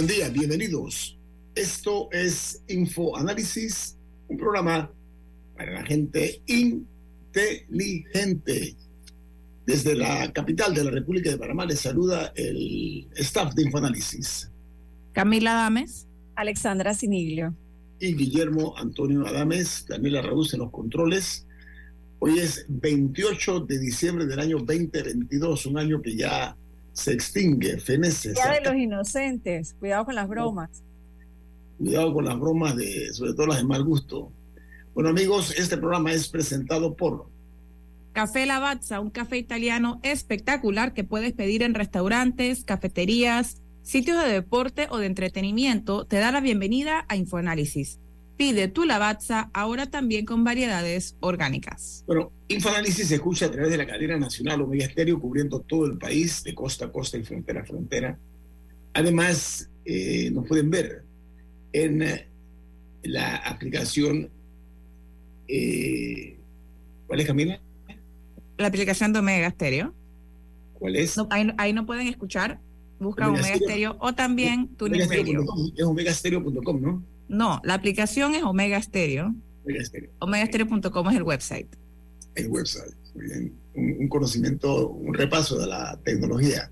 Buen día, bienvenidos. Esto es Infoanálisis, un programa para la gente inteligente. Desde la capital de la República de Panamá les saluda el staff de Infoanálisis. Camila Adames. Alexandra Siniglio. Y Guillermo Antonio Adames, Daniela Raúl en los controles. Hoy es 28 de diciembre del año 2022, un año que ya se extingue, fenece. Día de los inocentes, cuidado con las bromas. Cuidado con las bromas, de, sobre todo las de mal gusto. Bueno amigos, este programa es presentado por Café Lavazza, un café italiano espectacular que puedes pedir en restaurantes, cafeterías, sitios de deporte o de entretenimiento. Te da la bienvenida a Infoanálisis. Pide tu Lavazza ahora también con variedades orgánicas. Bueno, Infoanálisis se escucha a través de la cadena nacional Omega Estéreo cubriendo todo el país, de costa a costa y frontera a frontera. Además, eh, nos pueden ver en eh, la aplicación. Eh, ¿Cuál es, Camila? La aplicación de Omega Stereo. ¿Cuál es? No, ahí, ahí, no pueden escuchar. Busca Omega, Omega Stereo o también TuneIn Radio. Es omegastereo.com, ¿no? No, la aplicación es Omega Stereo. Omega Stereo. Omegastereo.com es el website. El website, muy bien. Un, un, conocimiento, un repaso de la tecnología.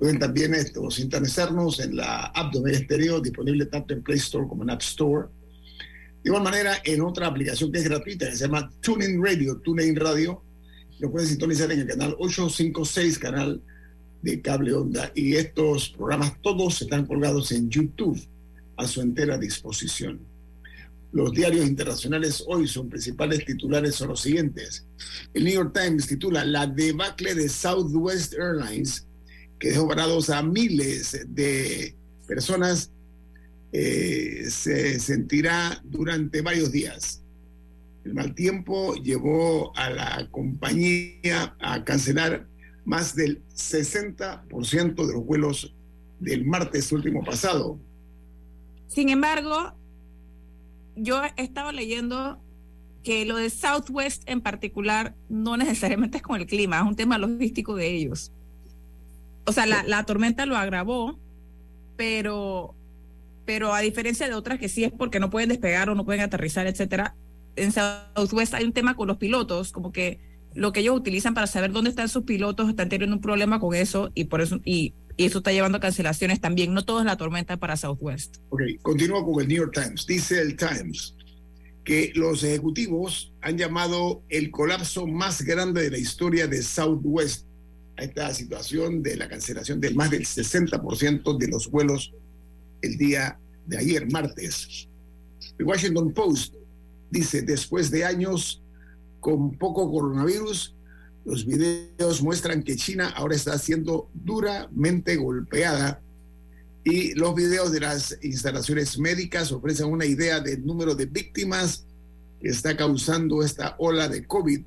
Pueden también esto, sintonizarnos en la app de Omega Stereo, disponible tanto en Play Store como en App Store. De igual manera, en otra aplicación que es gratuita, que se llama TuneIn Radio, TuneIn Radio, lo pueden sintonizar en el canal 856, canal de cable onda. Y estos programas todos están colgados en YouTube a su entera disposición. Los diarios internacionales hoy son principales titulares son los siguientes. El New York Times titula La debacle de Southwest Airlines, que dejó varados a miles de personas, eh, se sentirá durante varios días. El mal tiempo llevó a la compañía a cancelar más del 60% de los vuelos del martes último pasado. Sin embargo, yo he estado leyendo que lo de Southwest en particular no necesariamente es con el clima, es un tema logístico de ellos. O sea, la, la tormenta lo agravó, pero, pero a diferencia de otras que sí es porque no pueden despegar o no pueden aterrizar, etcétera, en Southwest hay un tema con los pilotos, como que lo que ellos utilizan para saber dónde están sus pilotos están teniendo un problema con eso y por eso y, y eso está llevando a cancelaciones también. No todo es la tormenta para Southwest. Ok, continúo con el New York Times. Dice el Times que los ejecutivos han llamado el colapso más grande de la historia de Southwest a esta situación de la cancelación de más del 60% de los vuelos el día de ayer, martes. El Washington Post dice, después de años con poco coronavirus, los videos muestran que China ahora está siendo duramente golpeada y los videos de las instalaciones médicas ofrecen una idea del número de víctimas que está causando esta ola de COVID,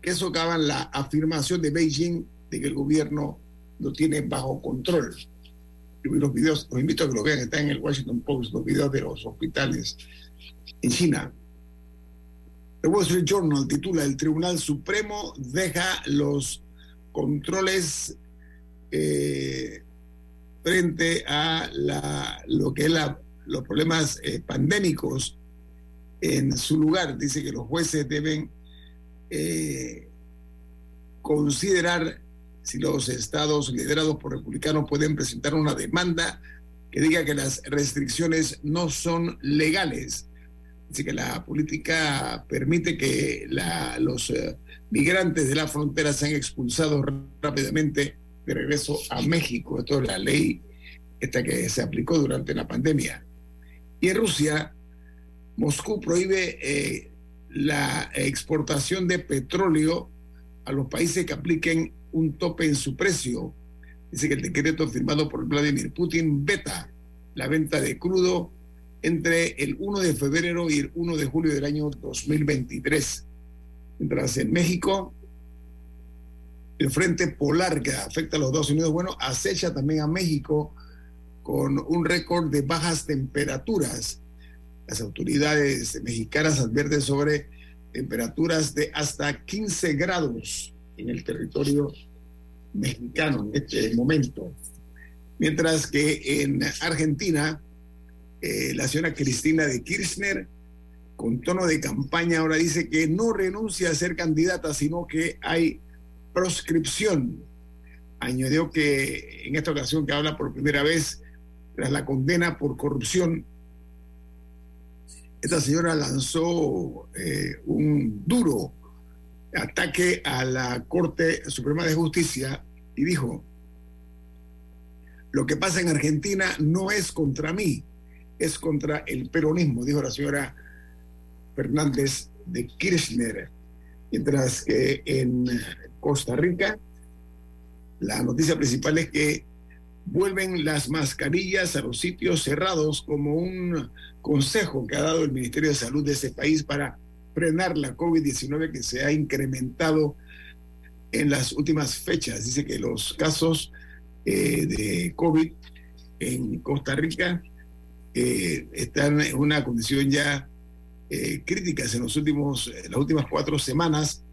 que socavan la afirmación de Beijing de que el gobierno lo tiene bajo control. Los videos, los invito a que lo vean, están en el Washington Post, los videos de los hospitales en China. The Wall Street Journal titula El Tribunal Supremo deja los controles eh, frente a la, lo que es la, los problemas eh, pandémicos en su lugar. Dice que los jueces deben eh, considerar si los estados liderados por republicanos pueden presentar una demanda que diga que las restricciones no son legales. Así que la política permite que los eh, migrantes de la frontera sean expulsados rápidamente de regreso a México. Esto es la ley esta que se aplicó durante la pandemia. Y en Rusia, Moscú prohíbe eh, la exportación de petróleo a los países que apliquen un tope en su precio. Dice que el decreto firmado por Vladimir Putin veta la venta de crudo entre el 1 de febrero y el 1 de julio del año 2023. Mientras en México, el frente polar que afecta a los Estados Unidos, bueno, acecha también a México con un récord de bajas temperaturas. Las autoridades mexicanas advierten sobre temperaturas de hasta 15 grados en el territorio mexicano en este momento. Mientras que en Argentina, eh, la señora Cristina de Kirchner, con tono de campaña, ahora dice que no renuncia a ser candidata, sino que hay proscripción. Añadió que en esta ocasión que habla por primera vez tras la condena por corrupción, esta señora lanzó eh, un duro ataque a la Corte Suprema de Justicia y dijo, lo que pasa en Argentina no es contra mí, es contra el peronismo, dijo la señora Fernández de Kirchner. Mientras que en Costa Rica, la noticia principal es que vuelven las mascarillas a los sitios cerrados como un consejo que ha dado el Ministerio de Salud de ese país para frenar la COVID-19 que se ha incrementado en las últimas fechas. Dice que los casos eh, de COVID en Costa Rica eh, están en una condición ya eh, en los últimos, las últimas cuatro semanas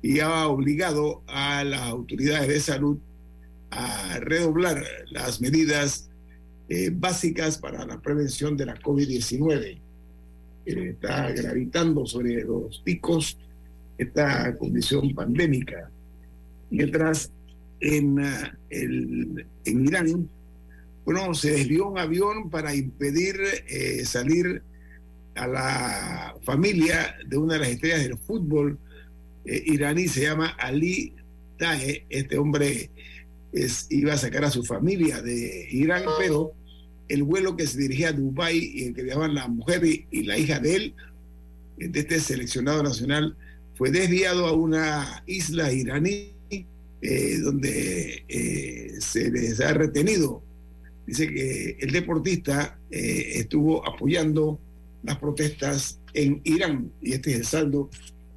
y ha obligado a las autoridades de salud a redoblar las medidas eh, básicas para la prevención de la COVID-19. está gravitando sobre los picos esta condición pandémica. Mientras en, ah, el, en Irán, bueno, se desvió un avión para impedir eh, salir a la familia de una de las estrellas del fútbol eh, iraní, se llama Ali Tahe, este hombre iba a sacar a su familia de Irán, pero el vuelo que se dirigía a Dubái y en que viajaban la mujer y, la hija de él, de este seleccionado nacional, fue desviado a una isla iraní eh, donde se les ha retenido. Dice que el deportista eh, estuvo apoyando las protestas en Irán y este es el saldo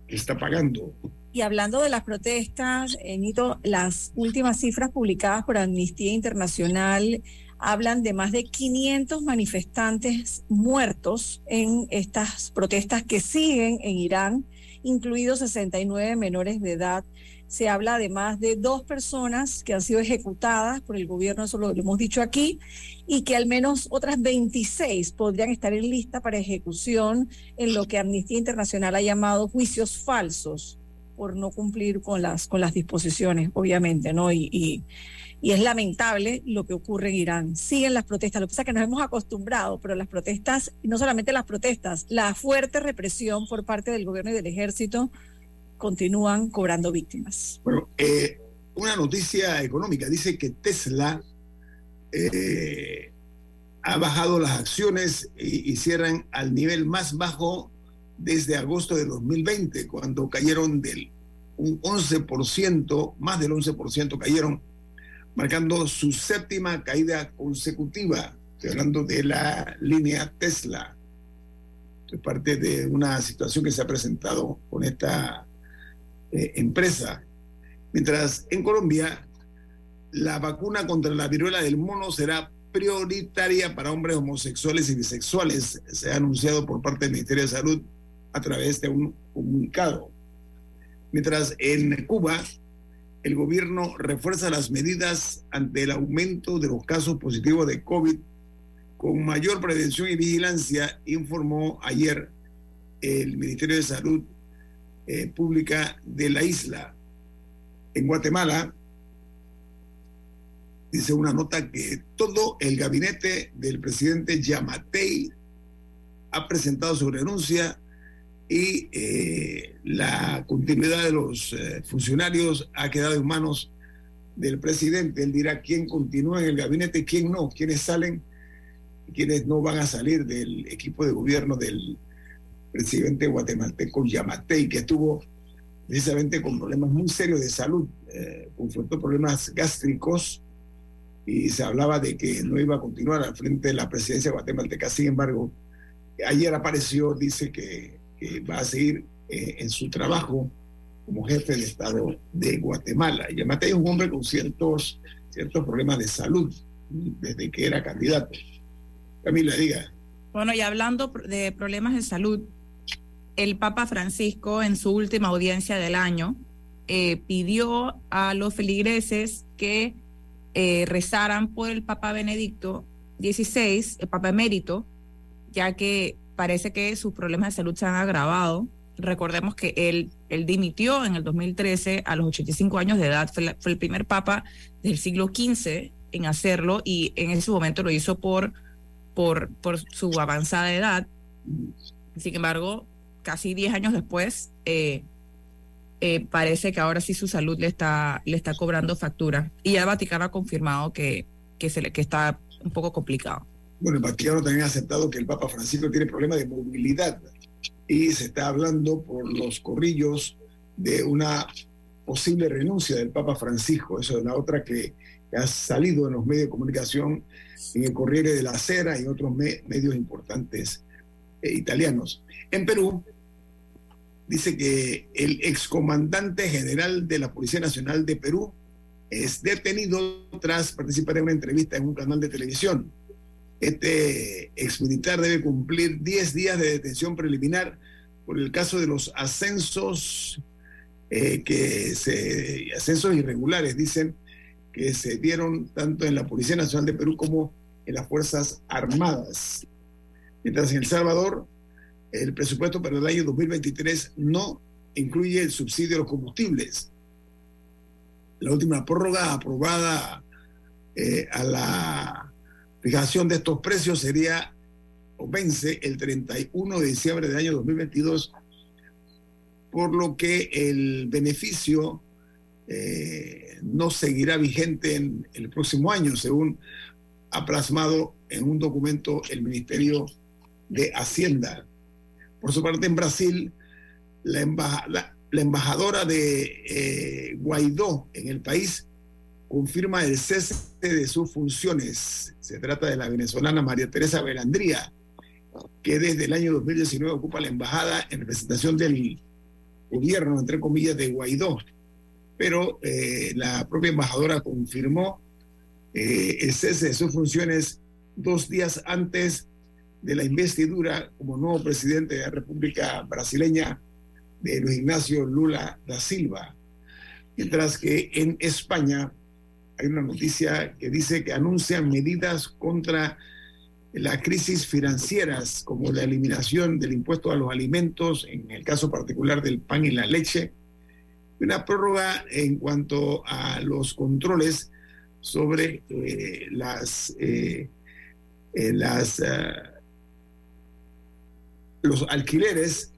que está pagando. Y hablando de las protestas, Nito, las últimas cifras publicadas por Amnistía Internacional hablan de más de 500 manifestantes muertos en estas protestas que siguen en Irán, incluidos 69 menores de edad. Se habla además de dos personas que han sido ejecutadas por el gobierno, eso lo hemos dicho aquí, y que al menos otras 26 podrían estar en lista para ejecución en lo que Amnistía Internacional ha llamado juicios falsos por no cumplir con las, con las disposiciones, obviamente, ¿no? Y, y, es lamentable lo que ocurre en Irán. Siguen las protestas, lo que pasa es que nos hemos acostumbrado, pero las protestas, no solamente las protestas, la fuerte represión por parte del gobierno y del ejército continúan cobrando víctimas. Bueno, eh, una noticia económica dice que Tesla eh, ha bajado las acciones y, cierran al nivel más bajo desde agosto de 2020, cuando cayeron del un 11%, más del 11% cayeron, marcando su séptima caída consecutiva. Estoy hablando de la línea Tesla. Es parte de una situación que se ha presentado con esta eh, empresa. Mientras en Colombia, la vacuna contra la viruela del mono será prioritaria para hombres homosexuales y bisexuales. Se ha anunciado por parte del Ministerio de Salud a través de un comunicado. Mientras en Cuba el gobierno refuerza las medidas ante el aumento de los casos positivos de COVID con mayor prevención y vigilancia, informó ayer el Ministerio de Salud eh, Pública de la isla. En Guatemala, dice una nota que todo el gabinete del presidente Yamatei ha presentado su renuncia y eh, la continuidad de los eh, funcionarios ha quedado en manos del presidente. Él dirá quién continúa en el gabinete quién no, quiénes salen quiénes no van a salir del equipo de gobierno del presidente guatemalteco Yamatei, que estuvo precisamente con problemas muy serios de salud, eh, confrontó problemas gástricos y se hablaba de que no iba a continuar al frente de la presidencia guatemalteca. Sin embargo, ayer apareció, dice que, va a seguir eh, en su trabajo como jefe de Estado de Guatemala. Yamate es un hombre con ciertos, ciertos problemas de salud desde que era candidato. Camila, diga. Bueno, y hablando de problemas de salud, el Papa Francisco en su última audiencia del año eh, pidió a los feligreses que eh, rezaran por el Papa Benedicto XVI, el Papa emérito, ya que parece que sus problemas de salud se han agravado. Recordemos que él, él dimitió en el 2013 a los 85 años de edad, fue, fue el primer papa del siglo XV en hacerlo y en ese momento lo hizo por, por, por su avanzada edad. Sin embargo, casi 10 años después, eh, eh, parece que ahora sí su salud le está, le está cobrando factura. Y ya el Vaticano ha confirmado que, que, se le, está un poco complicado. Bueno, el Vaticano también ha aceptado que el Papa Francisco tiene problemas de movilidad y se está hablando por los corrillos de una posible renuncia del Papa Francisco. Eso es la otra que, ha salido en los medios de comunicación, en el Corriere de la Sera y otros medios importantes eh, italianos. En Perú, dice que el excomandante general de la Policía Nacional de Perú es detenido tras participar en una entrevista en un canal de televisión. Este exmilitar debe cumplir 10 días de detención preliminar por el caso de los ascensos eh, que se ascensos irregulares dicen que se dieron tanto en la Policía Nacional de Perú como en las Fuerzas Armadas. Mientras en El Salvador el presupuesto para el año 2023 no incluye el subsidio a los combustibles. La última prórroga aprobada eh, a la fijación de estos precios sería o vence el 31 de diciembre del año 2022, por lo que el beneficio eh, no seguirá vigente en el próximo año, según ha plasmado en un documento el Ministerio de Hacienda. Por su parte, en Brasil, la, embajadora de eh, Guaidó en el país confirma el cese de sus funciones. Se trata de la venezolana María Teresa Velandría, que desde el año 2019 ocupa la embajada en representación del gobierno, entre comillas, de Guaidó. Pero eh, la propia embajadora confirmó eh, el cese de sus funciones dos días antes de la investidura como nuevo presidente de la República Brasileña de Luis Ignacio Lula da Silva. Mientras que en España hay una noticia que dice que anuncian medidas contra la crisis financieras, como la eliminación del impuesto a los alimentos, en el caso particular del pan y la leche, una prórroga en cuanto a los controles sobre eh, las, eh, eh, las los alquileres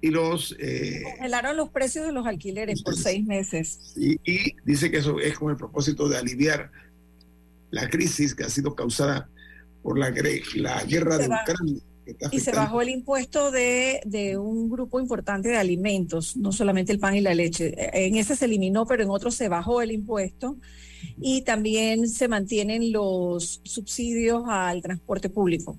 y los... Eh, Congelaron los precios de los alquileres por seis meses. Y, dice que eso es con el propósito de aliviar la crisis que ha sido causada por la, la guerra de Ucrania. Y se bajó el impuesto de, de, un grupo importante de alimentos, no solamente el pan y la leche. En ese se eliminó, pero en otros se bajó el impuesto. Y también se mantienen los subsidios al transporte público.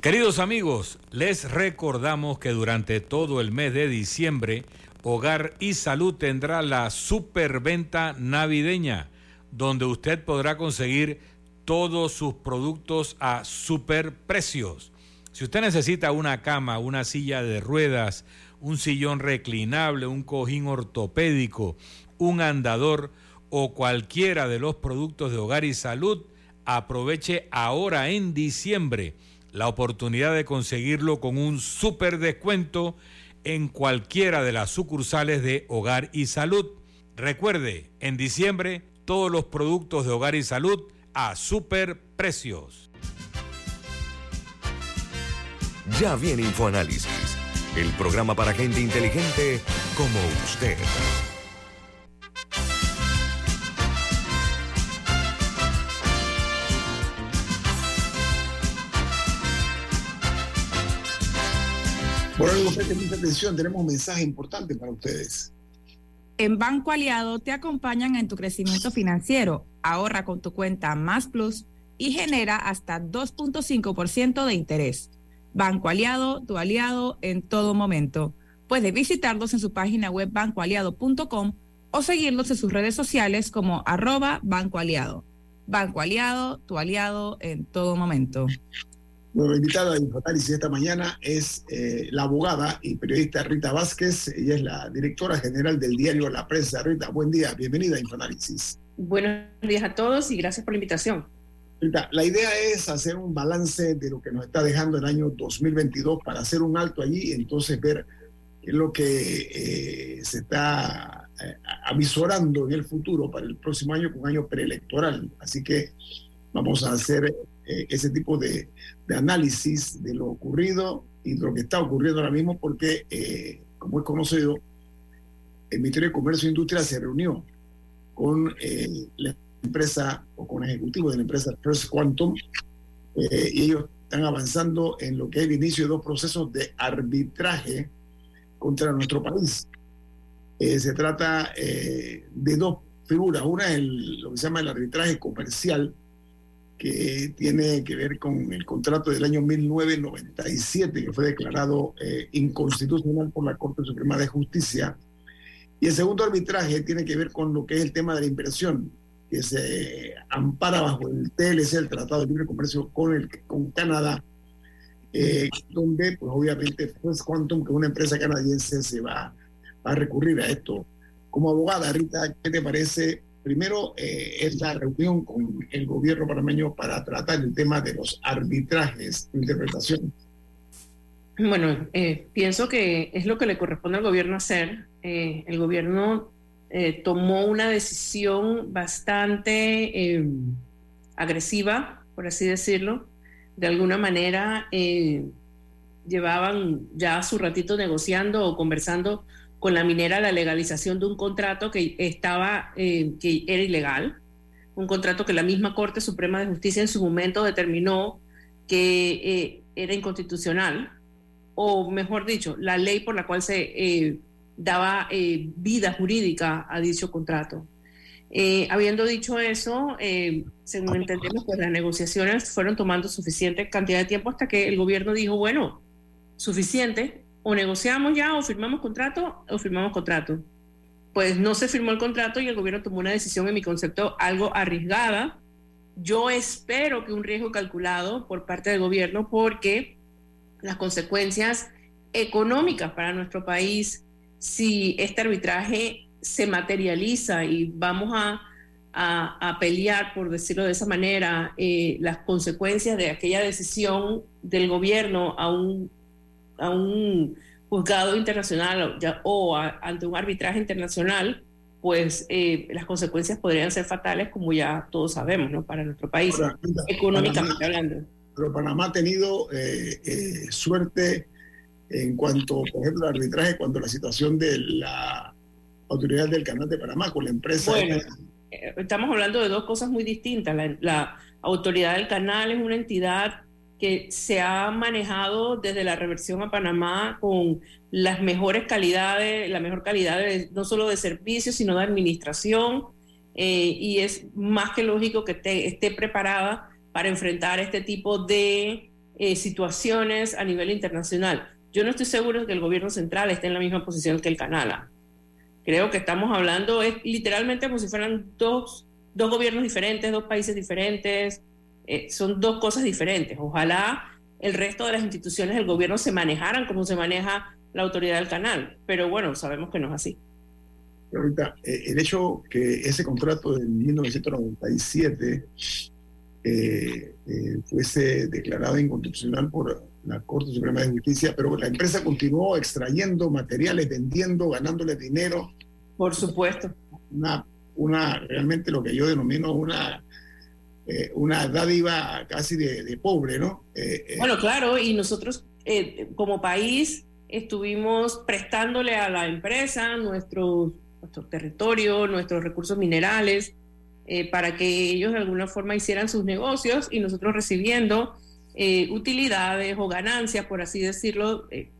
Queridos amigos, les recordamos que durante todo el mes de diciembre, Hogar y Salud tendrá la superventa navideña, donde usted podrá conseguir todos sus productos a superprecios. Si usted necesita una cama, una silla de ruedas, un sillón reclinable, un cojín ortopédico, un andador o cualquiera de los productos de Hogar y Salud, aproveche ahora en diciembre la oportunidad de conseguirlo con un super descuento en cualquiera de las sucursales de Hogar y Salud. Recuerde, en diciembre todos los productos de Hogar y Salud a super precios. Ya viene InfoAnálisis, el programa para gente inteligente como usted. Algo, presten mucha atención, tenemos un mensaje importante para ustedes. En Banco Aliado te acompañan en tu crecimiento financiero. Ahorra con tu cuenta Más Plus y genera hasta 2.5% de interés. Banco Aliado, tu aliado en todo momento. Puedes visitarlos en su página web bancoaliado.com o seguirlos en sus redes sociales como arroba Banco Aliado. Banco Aliado, tu aliado en todo momento. Nuestra invitada de Infoanálisis esta mañana es eh, la abogada y periodista Rita Vázquez. Ella es la directora general del diario La Prensa. Rita, buen día, bienvenida a Infoanálisis. Buenos días a todos y gracias por la invitación. Rita, la idea es hacer un balance de lo que nos está dejando el año 2022 para hacer un alto allí y entonces ver qué es lo que eh, se está eh, avisorando en el futuro para el próximo año, con un año preelectoral. Así que vamos a hacer eh, ese tipo de, de, análisis de lo ocurrido y de lo que está ocurriendo ahora mismo, porque, eh, como es conocido, el Ministerio de Comercio e Industria se reunió con eh, la empresa o con ejecutivos de la empresa First Quantum y ellos están avanzando en lo que es el inicio de dos procesos de arbitraje contra nuestro país. se trata de dos figuras. Una es el, lo que se llama el arbitraje comercial, que tiene que ver con el contrato del año 1997, que fue declarado eh, inconstitucional por la Corte Suprema de Justicia. Y el segundo arbitraje tiene que ver con lo que es el tema de la inversión, que se ampara bajo el TLC, el Tratado de Libre Comercio con, el, con Canadá, eh, donde pues obviamente pues Quantum, que es una empresa canadiense, se va, va a recurrir a esto. Como abogada, Rita, ¿qué te parece Primero eh, es la reunión con el gobierno panameño para tratar el tema de los arbitrajes de interpretación. Bueno, eh, pienso que es lo que le corresponde al gobierno hacer. Eh, el gobierno tomó una decisión bastante agresiva, por así decirlo. De alguna manera llevaban ya su ratito negociando o conversando con la minera la legalización de un contrato que estaba eh, que era ilegal, un contrato que la misma Corte Suprema de Justicia en su momento determinó que eh, era inconstitucional, o mejor dicho, la ley por la cual se eh, daba vida jurídica a dicho contrato. habiendo dicho eso, según entendemos, pues las negociaciones fueron tomando suficiente cantidad de tiempo hasta que el gobierno dijo, bueno, suficiente, o negociamos ya o firmamos contrato o firmamos contrato. Pues no se firmó el contrato y el gobierno tomó una decisión, en mi concepto, algo arriesgada. Yo espero que un riesgo calculado por parte del gobierno porque las consecuencias económicas para nuestro país, si este arbitraje se materializa y vamos a, a, pelear, por decirlo de esa manera, eh, las consecuencias de aquella decisión del gobierno a un a un juzgado internacional o, ante un arbitraje internacional, pues eh, las consecuencias podrían ser fatales, como ya todos sabemos, ¿no? Para nuestro país, económicamente hablando. Pero Panamá ha tenido eh, eh, suerte en cuanto, por ejemplo, al arbitraje, cuando la situación de la autoridad del canal de Panamá con la empresa. Bueno, estamos hablando de dos cosas muy distintas. la autoridad del canal es una entidad que se ha manejado desde la reversión a Panamá con las mejores calidades, la mejor calidad no solo de servicios, sino de administración, eh, y es más que lógico que esté preparada para enfrentar este tipo de eh, situaciones a nivel internacional. Yo no estoy seguro de que el gobierno central esté en la misma posición que el Canala. Creo que estamos hablando, es literalmente como si fueran dos, dos gobiernos diferentes, dos países diferentes, eh, son dos cosas diferentes. Ojalá el resto de las instituciones del gobierno se manejaran como se maneja la autoridad del canal, pero bueno, sabemos que no es así. Ahorita, eh, el hecho que ese contrato de 1997 eh, eh, fuese declarada inconstitucional por la Corte Suprema de Justicia, pero la empresa continuó extrayendo materiales, vendiendo, ganándole dinero. Por supuesto. Una, una realmente lo que yo denomino una, eh, una dádiva casi de, pobre, ¿no? bueno, claro, y nosotros como país estuvimos prestándole a la empresa nuestro, nuestro territorio, nuestros recursos minerales, eh, para que ellos de alguna forma hicieran sus negocios y nosotros recibiendo eh, utilidades o ganancias, por así decirlo, eh,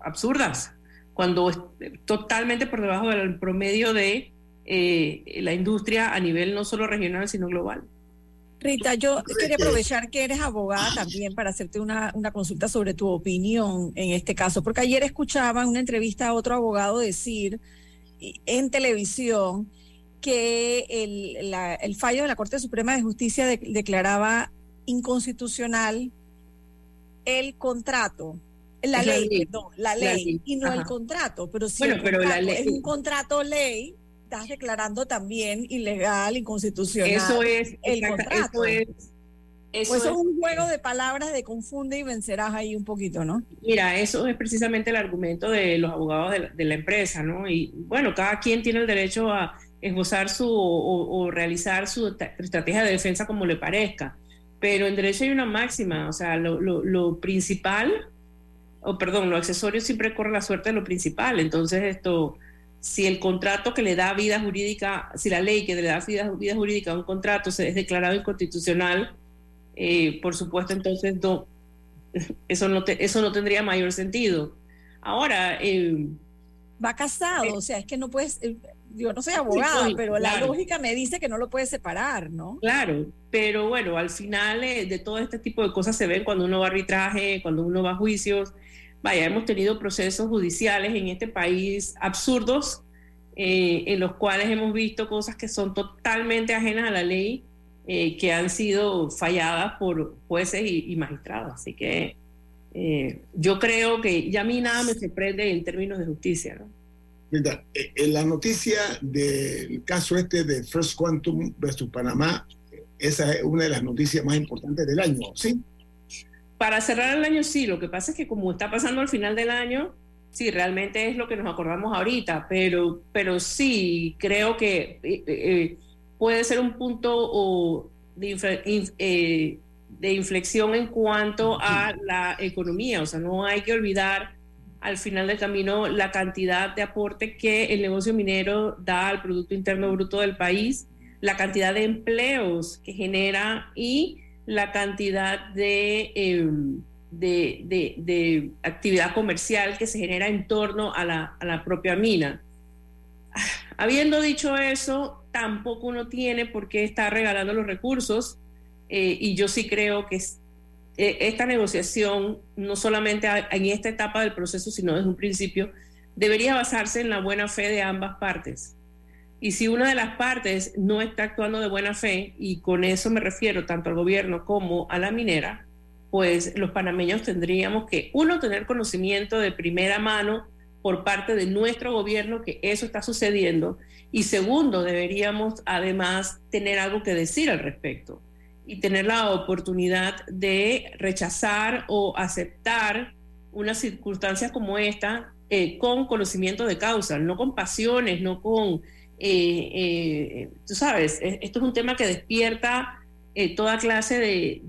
absurdas, cuando totalmente por debajo del promedio de la industria a nivel no solo regional, sino global. Rita, yo quería aprovechar que eres abogada también para hacerte una, una, consulta sobre tu opinión en este caso, porque ayer escuchaba en una entrevista a otro abogado decir en televisión que el, el fallo de la Corte Suprema de Justicia declaraba inconstitucional el contrato, la, ley, no, la ley, y no el contrato, pero si pero la ley, es un contrato ley, estás declarando también ilegal, inconstitucional eso es, el contrato. Eso es, eso, es, un juego de palabras de confunde y vencerás ahí un poquito, ¿no? Mira, eso es precisamente el argumento de los abogados de la empresa, ¿no? Y bueno, cada quien tiene el derecho a esbozar su o, realizar su estrategia de defensa como le parezca. Pero en derecho hay una máxima, o sea, lo, principal, o perdón, lo accesorio siempre corre la suerte de lo principal. Entonces, esto, si el contrato que le da vida jurídica, si la ley que le da vida, vida jurídica a un contrato se es declarado inconstitucional, eh, por supuesto, entonces no, eso, no eso no tendría mayor sentido. Ahora... Eh, Va casado, eh, o sea, es que no puedes, yo no soy abogada, pero la lógica me dice que no lo puede separar, ¿no? Claro, pero bueno, al final eh, de todo este tipo de cosas se ven cuando uno va a arbitraje, cuando uno va a juicios. Vaya, hemos tenido procesos judiciales en este país absurdos, eh, en los cuales hemos visto cosas que son totalmente ajenas a la ley, eh, que han sido falladas por jueces y, magistrados. Así que yo creo que ya a mí nada me sorprende en términos de justicia, ¿no? Mira, eh, en la noticia del caso este de First Quantum versus Panamá, esa es una de las noticias más importantes del año, ¿sí? Para cerrar el año, sí. Lo que pasa es que como está pasando al final del año, sí, realmente es lo que nos acordamos ahorita, pero, pero sí, creo que eh, eh, puede ser un punto de, de inflexión en cuanto a la economía. O sea, no hay que olvidar al final del camino la cantidad de aporte que el negocio minero da al Producto Interno Bruto del país, la cantidad de empleos que genera y la cantidad de, em, de, actividad comercial que se genera en torno a la, propia mina. Habiendo dicho eso, tampoco uno tiene por qué estar regalando los recursos eh, y yo sí creo que eh, esta negociación, no solamente en esta etapa del proceso, sino desde un principio, debería basarse en la buena fe de ambas partes. Y si una de las partes no está actuando de buena fe, y con eso me refiero tanto al gobierno como a la minera, pues los panameños tendríamos que, uno, tener conocimiento de primera mano por parte de nuestro gobierno que eso está sucediendo, y segundo, deberíamos además tener algo que decir al respecto y tener la oportunidad de rechazar o aceptar una circunstancia como esta eh, con conocimiento de causa, no con pasiones, no con, eh, eh, tú sabes, esto es un tema que despierta toda clase de,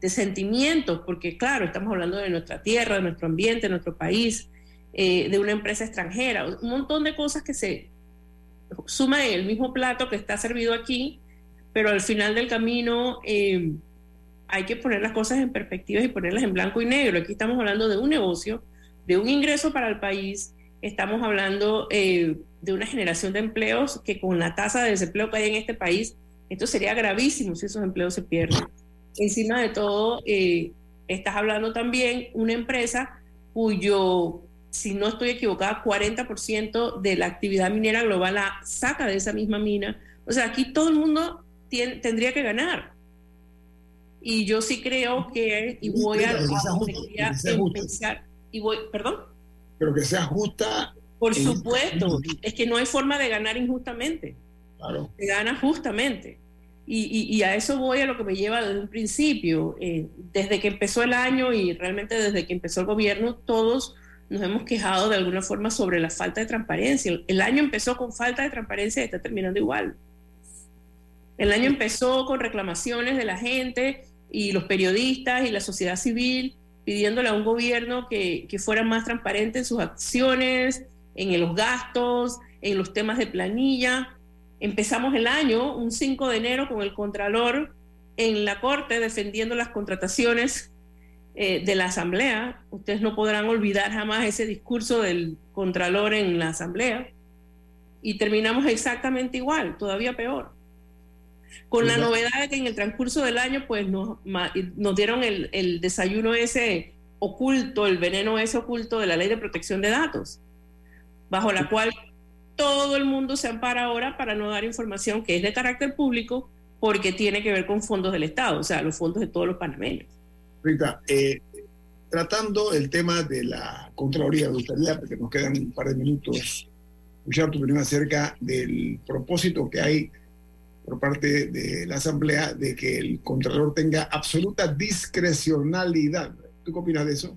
de, sentimientos, porque claro, estamos hablando de nuestra tierra, de nuestro ambiente, de nuestro país, de una empresa extranjera, un montón de cosas que se suman en el mismo plato que está servido aquí pero al final del camino eh, hay que poner las cosas en perspectiva y ponerlas en blanco y negro. Aquí estamos hablando de un negocio, de un ingreso para el país, estamos hablando eh, de una generación de empleos que con la tasa de desempleo que hay en este país, esto sería gravísimo si esos empleos se pierden. Encima de todo, eh, estás hablando también una empresa cuyo, si no estoy equivocada, 40% de la actividad minera global la saca de esa misma mina. O sea, aquí todo el mundo tendría que ganar. Y yo sí creo que, y voy a, empezar, y voy, perdón. Pero que sea justa. Por supuesto, es que no hay forma de ganar injustamente. Claro. Se gana justamente. Y, a eso voy a lo que me lleva desde un principio. Eh, desde que empezó el año y realmente desde que empezó el gobierno, todos nos hemos quejado de alguna forma sobre la falta de transparencia. El año empezó con falta de transparencia y está terminando igual. El año empezó con reclamaciones de la gente y los periodistas y la sociedad civil pidiéndole a un gobierno que, que fuera más transparente en sus acciones, en los gastos, en los temas de planilla. Empezamos el año, un 5 de enero, con el Contralor en la Corte defendiendo las contrataciones eh, de la Asamblea. Ustedes no podrán olvidar jamás ese discurso del Contralor en la Asamblea. Y terminamos exactamente igual, todavía peor. Con la novedad de que en el transcurso del año, pues nos, nos dieron el, el desayuno ese oculto, el veneno ese oculto de la ley de protección de datos, bajo la cual todo el mundo se ampara ahora para no dar información que es de carácter público porque tiene que ver con fondos del Estado, o sea, los fondos de todos los panameños. Rita, eh, tratando el tema de la Contraloría, me gustaría, porque nos quedan un par de minutos, escuchar tu opinión acerca del propósito que hay por parte de la Asamblea de que el Contralor tenga absoluta discrecionalidad. ¿Tú qué opinas de eso?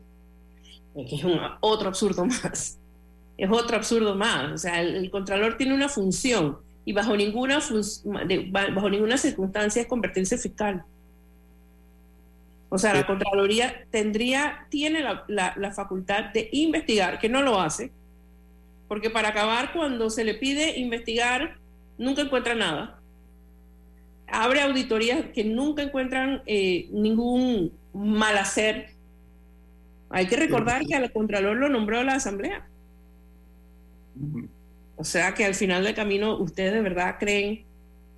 Es que es un, otro absurdo más es otro absurdo más. O sea, el, Contralor tiene una función y bajo ninguna, bajo ninguna circunstancia es convertirse fiscal. O sea, la Contraloría tendría, tiene la, la, facultad de investigar, que no lo hace, porque para acabar, cuando se le pide investigar, nunca encuentra nada. Abre auditorías que nunca encuentran eh, ningún mal hacer. Hay que recordar que al Contralor lo nombró la Asamblea. O sea que al final del camino, ustedes de verdad creen,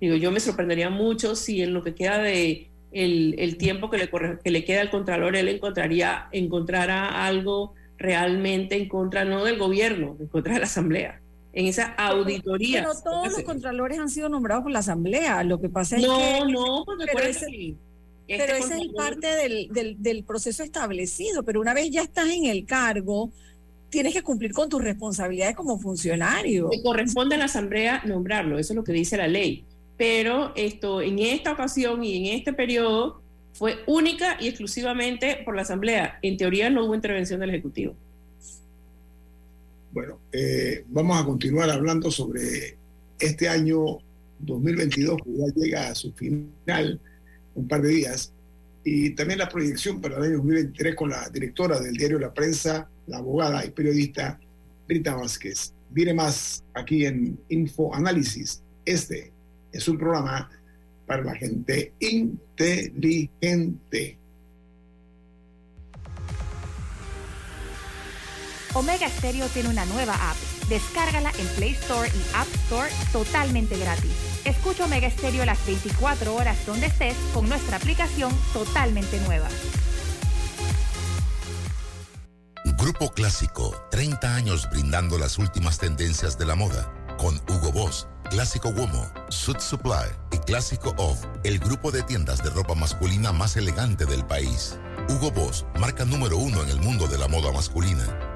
digo, yo me sorprendería mucho si en lo que queda de el, tiempo que le, que le queda al Contralor, él encontraría, encontrará algo realmente en contra, no del gobierno, en contra de la Asamblea. En esa auditoría. Pero todos los contralores han sido nombrados por la Asamblea. Lo que pasa es que. No, no, porque pero, ese, pero ese es parte del, del, del proceso establecido. Pero una vez ya estás en el cargo, tienes que cumplir con tus responsabilidades como funcionario. Le corresponde a la Asamblea nombrarlo, eso es lo que dice la ley. Pero esto, en esta ocasión y en este periodo fue única y exclusivamente por la Asamblea. En teoría no hubo intervención del Ejecutivo. Bueno, eh, vamos a continuar hablando sobre este año 2022 que ya llega a su final, un par de días, y también la proyección para el año 2023 con la directora del diario La Prensa, la abogada y periodista Rita Vázquez. Viene más aquí en Info Análisis. Este es un programa para la gente inteligente. Omega Stereo tiene una nueva app. Descárgala en Play Store y App Store totalmente gratis. Escucha Omega Stereo las 24 horas donde estés con nuestra aplicación totalmente nueva. Grupo Clásico, 30 años brindando las últimas tendencias de la moda. Con Hugo Boss, Clásico Womo, Suit Supply y Clásico Off, el grupo de tiendas de ropa masculina más elegante del país. Hugo Boss, marca número uno en el mundo de la moda masculina.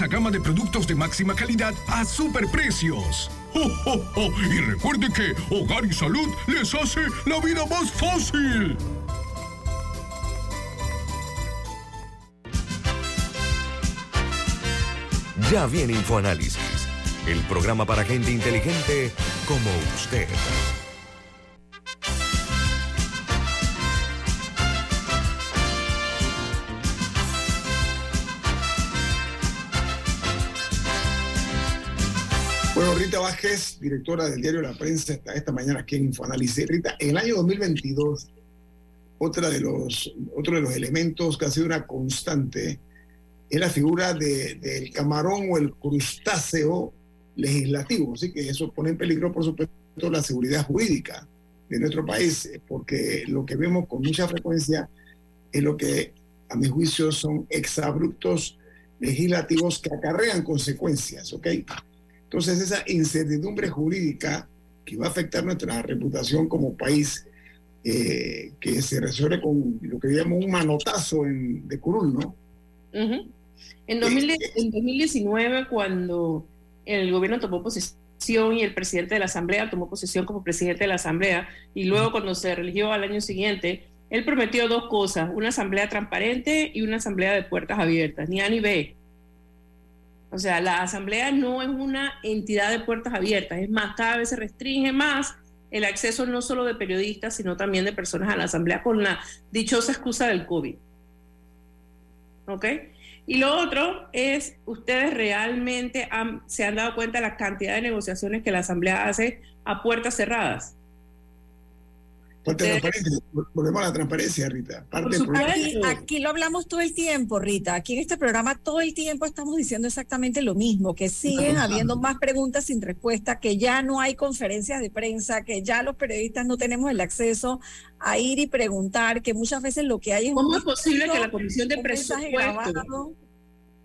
gama de productos de máxima calidad a superprecios. ¡Oh, Y recuerde que Hogar y Salud les hace la vida más fácil. Ya viene InfoAnálisis, el programa para gente inteligente como usted. Bueno, Rita Vázquez, directora del diario La Prensa, está esta mañana aquí en Infoanálisis. Rita, en el año 2022, otra de los, otro de los elementos que ha sido una constante es la figura del camarón o el crustáceo legislativo. Así que eso pone en peligro, por supuesto, la seguridad jurídica de nuestro país, porque lo que vemos con mucha frecuencia es lo que, a mi juicio, son exabruptos legislativos que acarrean consecuencias, ¿ok? Entonces, esa incertidumbre jurídica que va a afectar nuestra reputación como país, eh, que se resuelve con lo que llamamos un manotazo en, de curul, ¿no? en, 2019, cuando el gobierno tomó posesión y el presidente de la Asamblea tomó posesión como presidente de la Asamblea, y luego cuando se religió al año siguiente, él prometió dos cosas, una asamblea transparente y una asamblea de puertas abiertas, ni A ni B. O sea, la asamblea no es una entidad de puertas abiertas, es más, cada vez se restringe más el acceso no solo de periodistas, sino también de personas a la asamblea con la dichosa excusa del COVID. ¿Ok? Y lo otro es, ustedes realmente se han dado cuenta de la cantidad de negociaciones que la asamblea hace a puertas cerradas. Volvemos a la transparencia, Rita. aquí, lo hablamos todo el tiempo, Rita. Aquí en este programa todo el tiempo estamos diciendo exactamente lo mismo, que siguen habiendo más preguntas sin respuesta, que ya no hay conferencias de prensa, que ya los periodistas no tenemos el acceso a ir y preguntar, que muchas veces lo que hay es... ¿Cómo es posible que la Comisión de Presupuestos...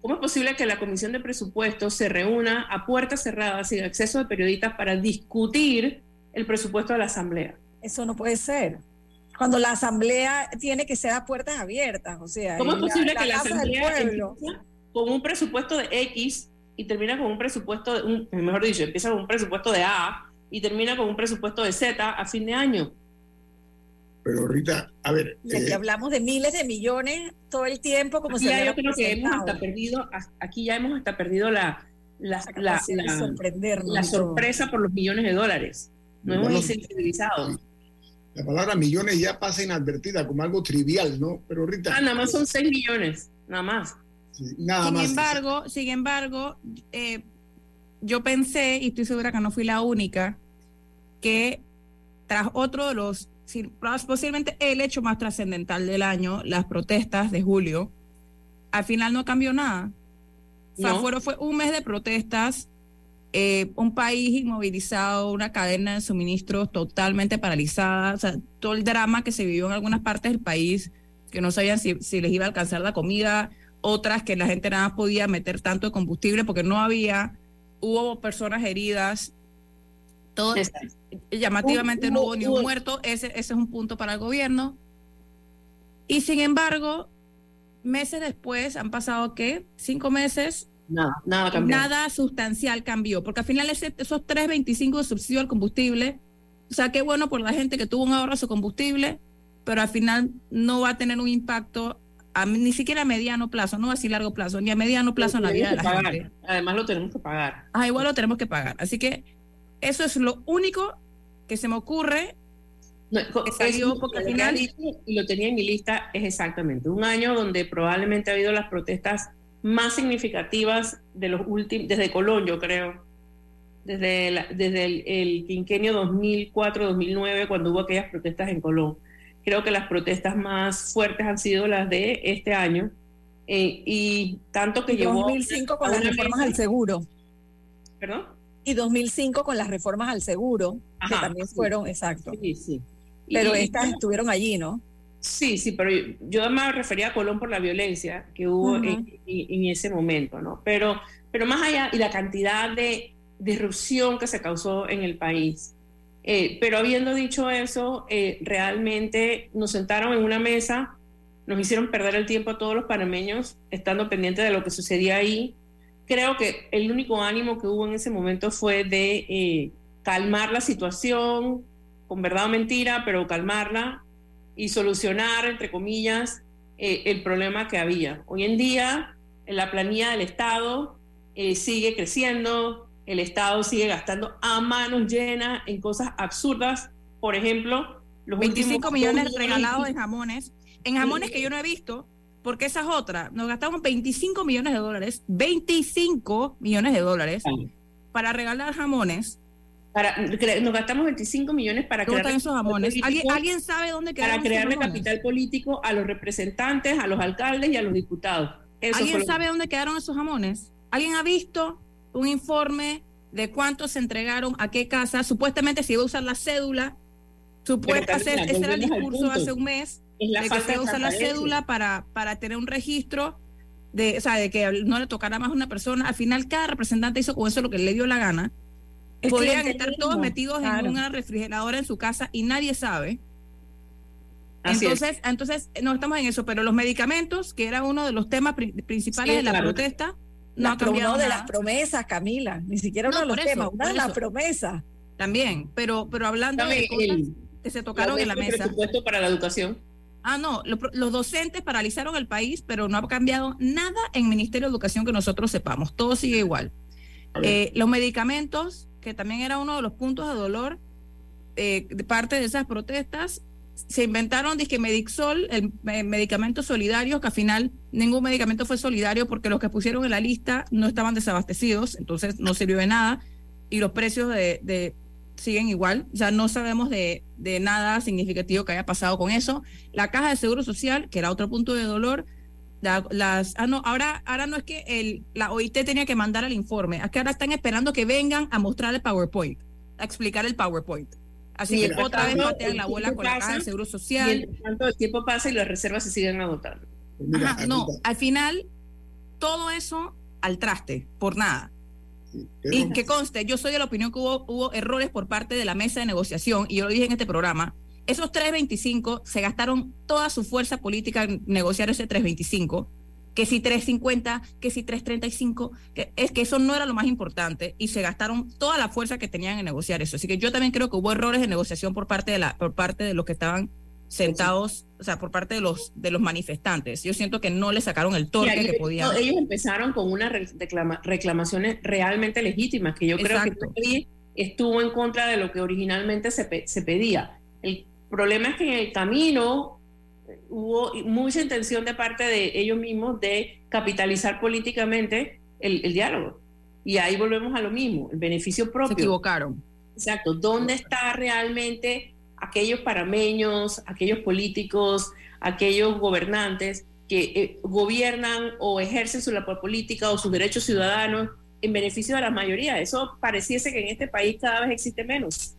¿Cómo es posible que la Comisión de Presupuestos se reúna a puertas cerradas sin acceso de periodistas para discutir el presupuesto de la Asamblea? Eso no puede ser. Cuando la asamblea tiene que ser a puertas abiertas, o sea, ¿cómo es posible que la asamblea con un presupuesto de X y termina con un presupuesto de un, mejor dicho, empieza con un presupuesto de A y termina con un presupuesto de Z a fin de año? Pero Rita, a ver, aquí eh, hablamos de miles de millones todo el tiempo, como se yo creo que hemos hasta perdido, aquí ya hemos hasta perdido la la, la, la, sorpresa por los millones de dólares. No hemos insensibilizado la palabra millones ya pasa inadvertida como algo trivial, ¿no? Pero Rita. Ah, nada más son 6 millones, nada más. nada sin Embargo, sin embargo, eh, yo pensé, y estoy segura que no fui la única, que tras otro de los, posiblemente el hecho más trascendental del año, las protestas de julio, al final no cambió nada. O sea, fue un mes de protestas eh, un país inmovilizado, una cadena de suministros totalmente paralizada, o sea, todo el drama que se vivió en algunas partes del país, que no sabían si, les iba a alcanzar la comida, otras que la gente nada más podía meter tanto de combustible porque no había, hubo personas heridas, todo, llamativamente no hubo ni un muerto, ese, ese es un punto para el gobierno. Y sin embargo, meses después, han pasado, ¿qué? Cinco meses, Nada, nada cambió. Nada sustancial cambió, porque al final ese, esos 3.25 de subsidio al combustible, o sea, qué bueno por la gente que tuvo un ahorro a su combustible, pero al final no va a tener un impacto ni siquiera a mediano plazo, no a decir largo plazo, ni a mediano plazo en la vida de la gente. Además lo tenemos que pagar. Ah, igual lo tenemos que pagar. Así que eso es lo único que se me ocurre que salió porque al final... Y lo tenía en mi lista, es exactamente un año donde probablemente ha habido las protestas más significativas de los últimos, desde Colón, yo creo, desde, desde el, quinquenio 2004-2009, cuando hubo aquellas protestas en Colón. Creo que las protestas más fuertes han sido las de este año, eh, y tanto que y llevó... 2005 con las reformas al seguro. ¿Perdón? Y 2005 con las reformas al seguro, que también fueron, exacto. Sí, sí. Pero estas estuvieron allí, ¿no? Sí, sí, pero yo me refería a Colón por la violencia que hubo en, ese momento, ¿no? Pero, pero más allá, y la cantidad de disrupción que se causó en el país. Eh, pero habiendo dicho eso, eh, realmente nos sentaron en una mesa, nos hicieron perder el tiempo a todos los panameños, estando pendientes de lo que sucedía ahí. creo que el único ánimo que hubo en ese momento fue de eh, calmar la situación, con verdad o mentira, pero calmarla y solucionar, entre comillas, eh, el problema que había. Hoy en día, la planilla del Estado eh, sigue creciendo, el Estado sigue gastando a manos llenas en cosas absurdas. Por ejemplo, los 25 millones regalados en jamones, en jamones que yo no he visto, porque esa es otra. Nos gastamos 25 millones de dólares, 25 millones de dólares para regalar jamones. Para, nos gastamos 25 millones para crear esos jamones. ¿Alguien, sabe dónde Para crearle capital político a los representantes, a los alcaldes y a los diputados. ¿Alguien sabe dónde quedaron esos jamones? ¿Alguien ha visto un informe de cuántos se entregaron a qué casa? Supuestamente se iba a usar la cédula. Supuestamente ese era el discurso hace un mes de que se usa la cédula para, para tener un registro de, o sea, de que no le tocara más a una persona. Al final, cada representante hizo con eso lo que le dio la gana. Podrían estar todos metidos en una refrigeradora en su casa y nadie sabe. entonces, entonces, no estamos en eso, pero los medicamentos, que era uno de los temas principales de la protesta, no ha cambiado de las promesas, Camila, ni siquiera uno de los temas, una de las promesas. También, pero, pero hablando de cosas que se tocaron en la mesa. presupuesto para la educación. Ah, no, los docentes paralizaron el país, pero no ha cambiado nada en el Ministerio de Educación que nosotros sepamos. Todo sigue igual. Eh, los medicamentos, que también era uno de los puntos de dolor eh, de parte de esas protestas, se inventaron disque Medixol, el, medicamento solidario, que al final ningún medicamento fue solidario porque los que pusieron en la lista no estaban desabastecidos, entonces no sirvió de nada. Y los precios de siguen igual, ya no sabemos de, de, nada significativo que haya pasado con eso. La caja de seguro social, que era otro punto de dolor, las, ah, no, ahora, ahora no es que el, la OIT tenía que mandar el informe, es que ahora están esperando que vengan a mostrar el PowerPoint, a explicar el PowerPoint. Así que otra vez patean la bola con la caja de seguro social. Y tanto el tiempo pasa y las reservas se siguen agotando. no, al final, todo eso al traste, por nada. Y que conste, yo soy de la opinión que hubo, hubo errores por parte de la mesa de negociación, y yo lo dije en este programa, esos 325 se gastaron toda su fuerza política en negociar ese 325, que si 350, que si 335, que es que eso no era lo más importante y se gastaron toda la fuerza que tenían en negociar eso. Así que yo también creo que hubo errores de negociación por parte de la por parte de los que estaban sentados, o sea, por parte de los de los manifestantes. Yo siento que no le sacaron el torque que podían. ellos empezaron con unas reclamaciones realmente legítimas, que yo creo que estuvo en contra de lo que originalmente se, se pedía. El problema es que en el camino hubo mucha intención de parte de ellos mismos de capitalizar políticamente el, el diálogo. Y ahí volvemos a lo mismo, el beneficio propio. Se equivocaron. Exacto. ¿Dónde está realmente aquellos parameños, aquellos políticos, aquellos gobernantes que eh, gobiernan o ejercen su labor política o sus derechos ciudadanos en beneficio de la mayoría. Eso pareciese que en este país cada vez existe menos.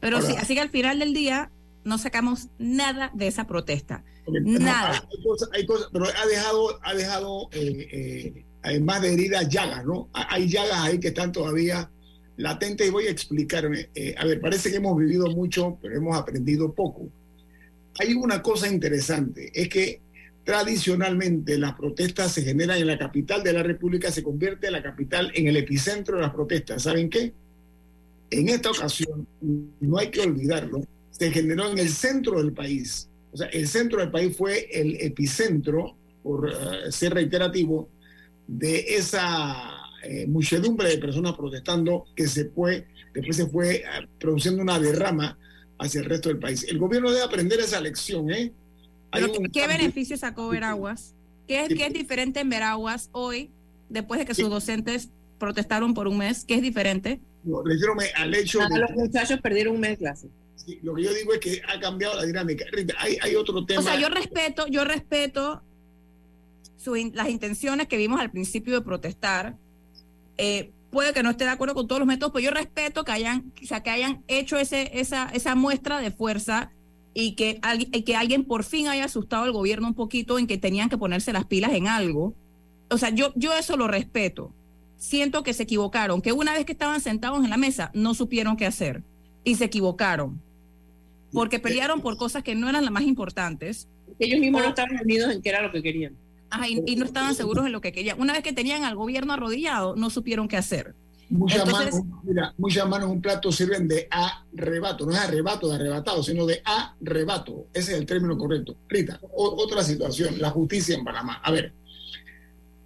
Pero sí, así que al final del día no sacamos nada de esa protesta. Nada. Hay cosas, pero ha dejado, ha dejado eh, eh, además de heridas, llagas, ¿no? Hay llagas ahí que están todavía latente y voy a explicarme. Eh, a ver, parece que hemos vivido mucho, pero hemos aprendido poco. Hay una cosa interesante, es que tradicionalmente las protestas se generan en la capital de la República, se convierte la capital en el epicentro de las protestas. ¿Saben qué? En esta ocasión, no hay que olvidarlo, se generó en el centro del país. O sea, el centro del país fue el epicentro, por eh, ser reiterativo, de esa eh, muchedumbre de personas protestando que se fue, después se fue eh, produciendo una derrama hacia el resto del país. El gobierno debe aprender esa lección, ¿eh? ¿Qué beneficio sacó Veraguas? ¿Qué es, ¿Qué es diferente en Veraguas hoy, después de que sus docentes protestaron por un mes? ¿Qué es diferente? No, al hecho de... Los muchachos perdieron un mes de clase. Lo que yo digo es que ha cambiado la dinámica. hay, hay otro tema. O sea, yo respeto, yo respeto las intenciones que vimos al principio de protestar, eh, puede que no esté de acuerdo con todos los métodos, pero yo respeto que hayan, o que hayan hecho ese, esa, esa muestra de fuerza y que, y que alguien por fin haya asustado al gobierno un poquito en que tenían que ponerse las pilas en algo. O sea, yo, yo eso lo respeto. Siento que se equivocaron, que una vez que estaban sentados en la mesa no supieron qué hacer y se equivocaron. Porque pelearon por cosas que no eran las más importantes. Ellos mismos no estaban unidos en qué era lo que querían. y, no estaban seguros de lo que querían. Una vez que tenían al gobierno arrodillado, no supieron qué hacer. Muchas manos, mira, muchas manos un plato sirven de arrebato, no es arrebato de arrebatado, sino de arrebato. Ese es el término correcto. Rita, otra situación, la justicia en Panamá. A ver.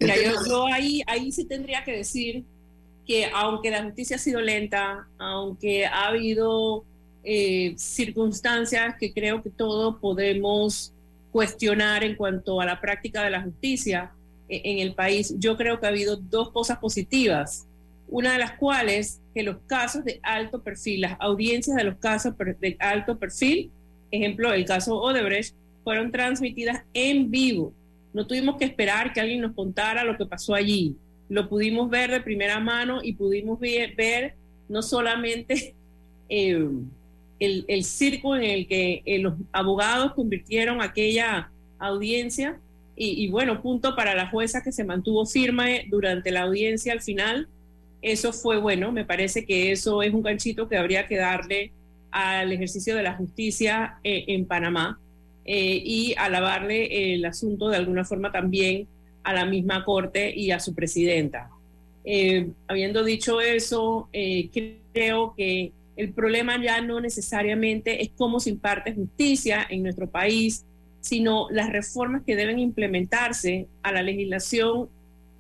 Mira, yo, ahí, ahí sí tendría que decir que aunque la justicia ha sido lenta, aunque ha habido eh, circunstancias que creo que todos podemos cuestionar en cuanto a la práctica de la justicia eh, en el país, yo creo que ha habido dos cosas positivas una de las cuales que los casos de alto perfil, las audiencias de los casos de alto perfil, ejemplo, el caso Odebrecht, fueron transmitidas en vivo. No tuvimos que esperar que alguien nos contara lo que pasó allí. Lo pudimos ver de primera mano y pudimos ver, no solamente eh, el, circo en el que eh, los abogados convirtieron aquella audiencia y, y, bueno, punto para la jueza que se mantuvo firme durante la audiencia al final eso fue bueno, me parece que eso es un ganchito que habría que darle al ejercicio de la justicia eh, en Panamá eh, y alabarle el asunto de alguna forma también a la misma Corte y a su presidenta. Eh, habiendo dicho eso, creo que el problema ya no necesariamente es cómo se imparte justicia en nuestro país, sino las reformas que deben implementarse a la legislación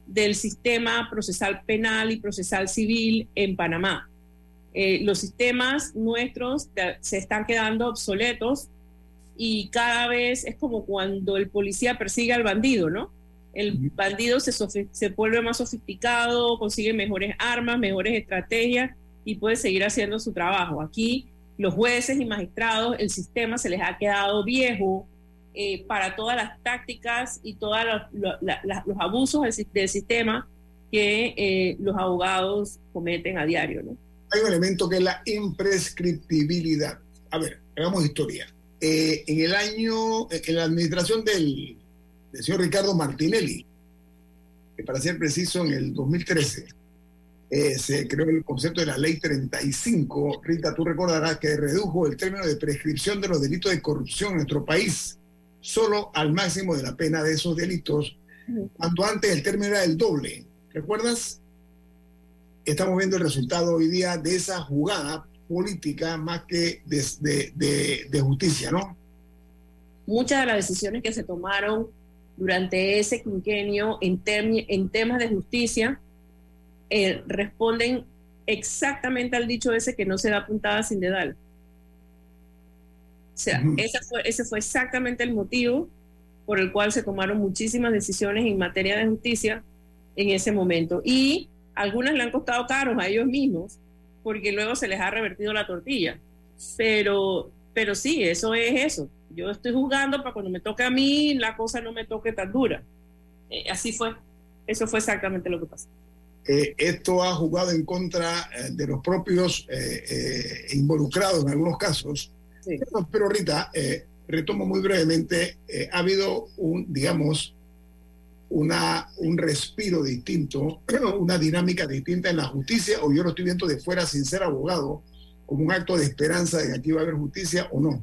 del sistema procesal penal y procesal civil en Panamá. Eh, los sistemas nuestros se están quedando obsoletos y cada vez es como cuando el policía persigue al bandido, ¿no? El bandido se, se vuelve más sofisticado, consigue mejores armas, mejores estrategias y puede seguir haciendo su trabajo. Aquí los jueces y magistrados, el sistema se les ha quedado viejo, eh, para todas las tácticas y todos los abusos del, sistema que eh, los abogados cometen a diario. ¿no? Hay un elemento que es la imprescriptibilidad. A ver, hagamos historia. Eh, en el año, en la administración del, del señor Ricardo Martinelli, que para ser preciso, en el 2013, se creó el concepto de la ley 35. Rita, tú recordarás que redujo el término de prescripción de los delitos de corrupción en nuestro país solo al máximo de la pena de esos delitos, cuando antes el término era el doble. ¿Recuerdas? Estamos viendo el resultado hoy día de esa jugada política más que de, justicia, ¿no? Muchas de las decisiones que se tomaron durante ese quinquenio en, en temas de justicia eh, responden exactamente al dicho ese que no se da puntada sin dedal. O sea, ese fue exactamente el motivo por el cual se tomaron muchísimas decisiones en materia de justicia en ese momento. Y algunas le han costado caros a ellos mismos, porque luego se les ha revertido la tortilla. Pero, pero sí, eso es eso. Yo estoy jugando para cuando me toque a mí, la cosa no me toque tan dura. Eh, así fue. Eso fue exactamente lo que pasó. Eh, esto ha jugado en contra eh, de los propios involucrados en algunos casos pero, Rita, eh, retomo muy brevemente, eh, ha habido un, digamos, una, un respiro distinto, una dinámica distinta en la justicia, o yo lo estoy viendo de fuera sin ser abogado, como un acto de esperanza de que aquí va a haber justicia o no.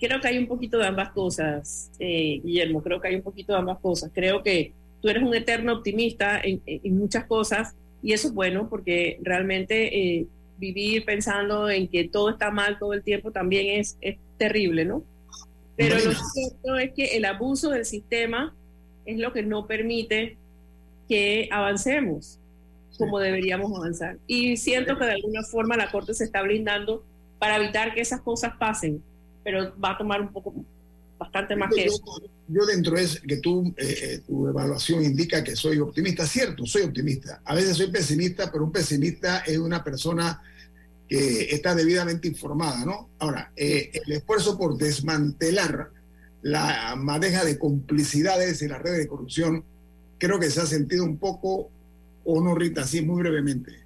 Creo que hay un poquito de ambas cosas, eh, Guillermo, creo que hay un poquito de ambas cosas. Creo que tú eres un eterno optimista en, en muchas cosas y eso es bueno porque realmente vivir pensando en que todo está mal todo el tiempo también es, es terrible, ¿no? Pero lo cierto es que el abuso del sistema es lo que no permite que avancemos como deberíamos avanzar. Y siento que de alguna forma la Corte se está blindando para evitar que esas cosas pasen, pero va a tomar un poco, bastante más que eso. Yo dentro es que tú, eh, eh, tu evaluación indica que soy optimista, cierto, soy optimista. A veces soy pesimista, pero un pesimista es una persona que está debidamente informada, ¿no? Ahora, eh, el esfuerzo por desmantelar la maneja de complicidades y las redes de corrupción, creo que se ha sentido un poco, o no, Rita, así muy brevemente.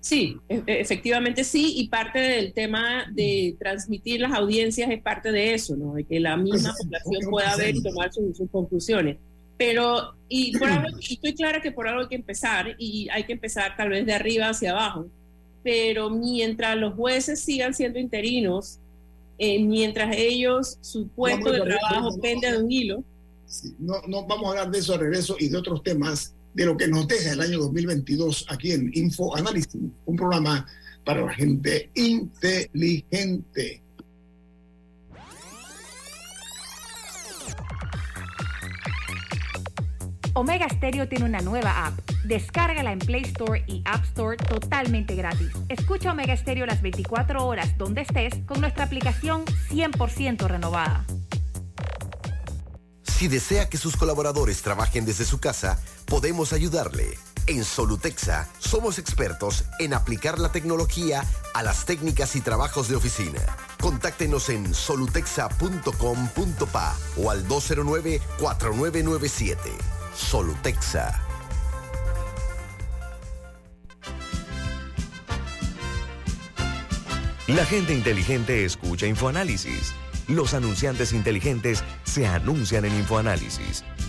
Sí, e, e, efectivamente sí, y parte del tema de transmitir las audiencias es parte de eso, ¿no? De que la misma pues, población pueda ver y tomar sus, conclusiones. Pero, y, por algo, y estoy clara que por algo hay que empezar, y hay que empezar tal vez de arriba hacia abajo pero mientras los jueces sigan siendo interinos, eh, mientras ellos, su puesto de trabajo pende de un hilo, no, no vamos a hablar de eso al regreso y de otros temas, de lo que nos deja el año 2022 aquí en Info Análisis, un programa para la gente inteligente. Omega Stereo tiene una nueva app. Descárgala en Play Store y App Store totalmente gratis. Escucha Omega Stereo las 24 horas donde estés con nuestra aplicación 100% renovada. Si desea que sus colaboradores trabajen desde su casa, podemos ayudarle. En Solutexa somos expertos en aplicar la tecnología a las técnicas y trabajos de oficina. Contáctenos en solutexa.com.pa o al 209-4997. Solutexa. La gente inteligente escucha InfoAnálisis. Los anunciantes inteligentes se anuncian en InfoAnálisis.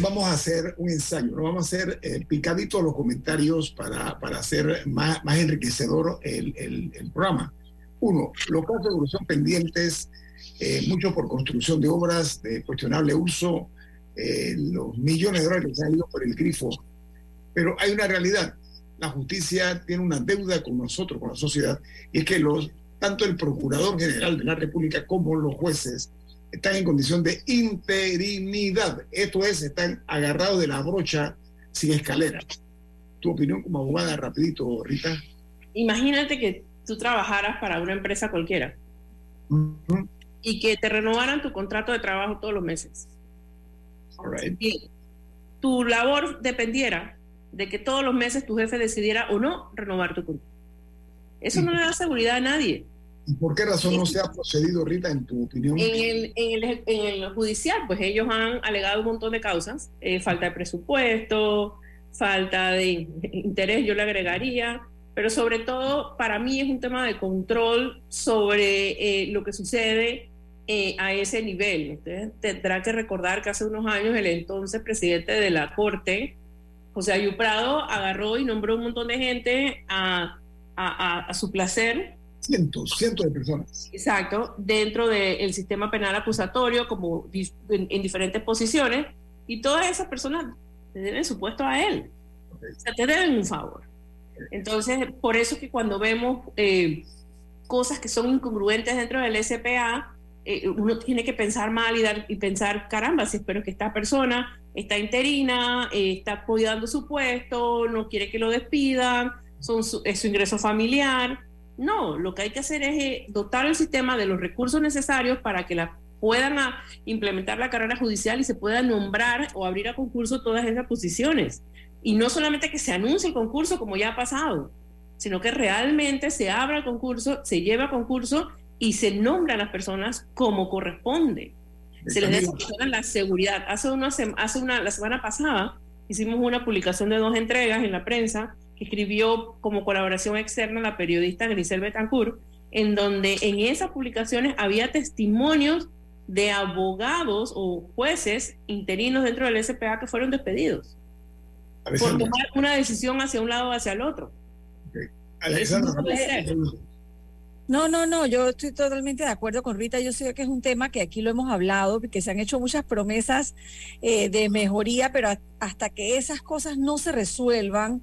Vamos a hacer un ensayo, ¿no? vamos a hacer eh, picaditos los comentarios para, para hacer más, más enriquecedor el, el, programa. Uno, los casos de evolución pendientes, eh, mucho por construcción de obras de cuestionable uso, eh, los millones de dólares que se han ido por el grifo. Pero hay una realidad, la justicia tiene una deuda con nosotros, con la sociedad, y es que los, tanto el Procurador General de la República como los jueces están en condición de interinidad. Esto es, están agarrados de la brocha sin escalera. Tu opinión como abogada, rapidito, Rita. Imagínate que tú trabajaras para una empresa cualquiera y que te renovaran tu contrato de trabajo todos los meses. Y tu labor dependiera de que todos los meses tu jefe decidiera o no renovar tu contrato. Eso no le da seguridad a nadie. ¿Por qué razón no se ha procedido, Rita, en tu opinión? En el, en el, en el judicial, pues ellos han alegado un montón de causas, eh, falta de presupuesto, falta de interés, yo le agregaría, pero sobre todo para mí es un tema de control sobre eh, lo que sucede eh, a ese nivel. Usted tendrá que recordar que hace unos años el entonces presidente de la Corte, José Ayuprado, agarró y nombró un montón de gente a, a, a su placer cientos, cientos de personas. Exacto, dentro del sistema penal acusatorio, como en, diferentes posiciones, y todas esas personas te deben su puesto a él. O sea, te deben un favor. Entonces, por eso es que cuando vemos eh, cosas que son incongruentes dentro del SPA, eh, uno tiene que pensar mal y, dar, y pensar, caramba, si espero que esta persona está interina, eh, está cuidando su puesto, no quiere que lo despidan, son es su ingreso familiar. No, lo que hay que hacer es eh, dotar el sistema de los recursos necesarios para que la puedan implementar la carrera judicial y se pueda nombrar o abrir a concurso todas esas posiciones. Y no solamente que se anuncie el concurso como ya ha pasado, sino que realmente se abra el concurso, se lleva a concurso y se nombran las personas como corresponde. Se les da la seguridad. Hace una, hace una, la semana pasada hicimos una publicación de dos entregas en la prensa que escribió como colaboración externa la periodista Grisel Betancourt, en donde en esas publicaciones había testimonios de abogados o jueces interinos dentro del SPA que fueron despedidos por tomar una decisión hacia un lado o hacia el otro. No, no, no, yo estoy totalmente de acuerdo con Rita. Yo sé que es un tema que aquí lo hemos hablado, que se han hecho muchas promesas eh, de mejoría, pero hasta que esas cosas no se resuelvan,